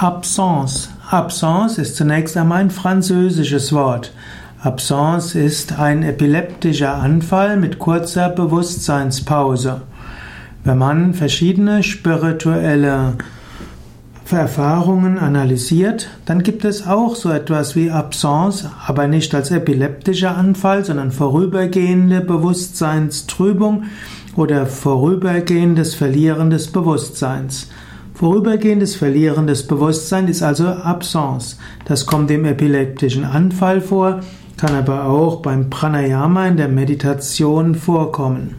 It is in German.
Absence. Absence ist zunächst einmal ein französisches Wort. Absence ist ein epileptischer Anfall mit kurzer Bewusstseinspause. Wenn man verschiedene spirituelle Erfahrungen analysiert, dann gibt es auch so etwas wie Absence, aber nicht als epileptischer Anfall, sondern vorübergehende Bewusstseinstrübung oder vorübergehendes Verlieren des Bewusstseins. Vorübergehendes Verlieren des Bewusstseins ist also Absence. Das kommt im epileptischen Anfall vor, kann aber auch beim Pranayama in der Meditation vorkommen.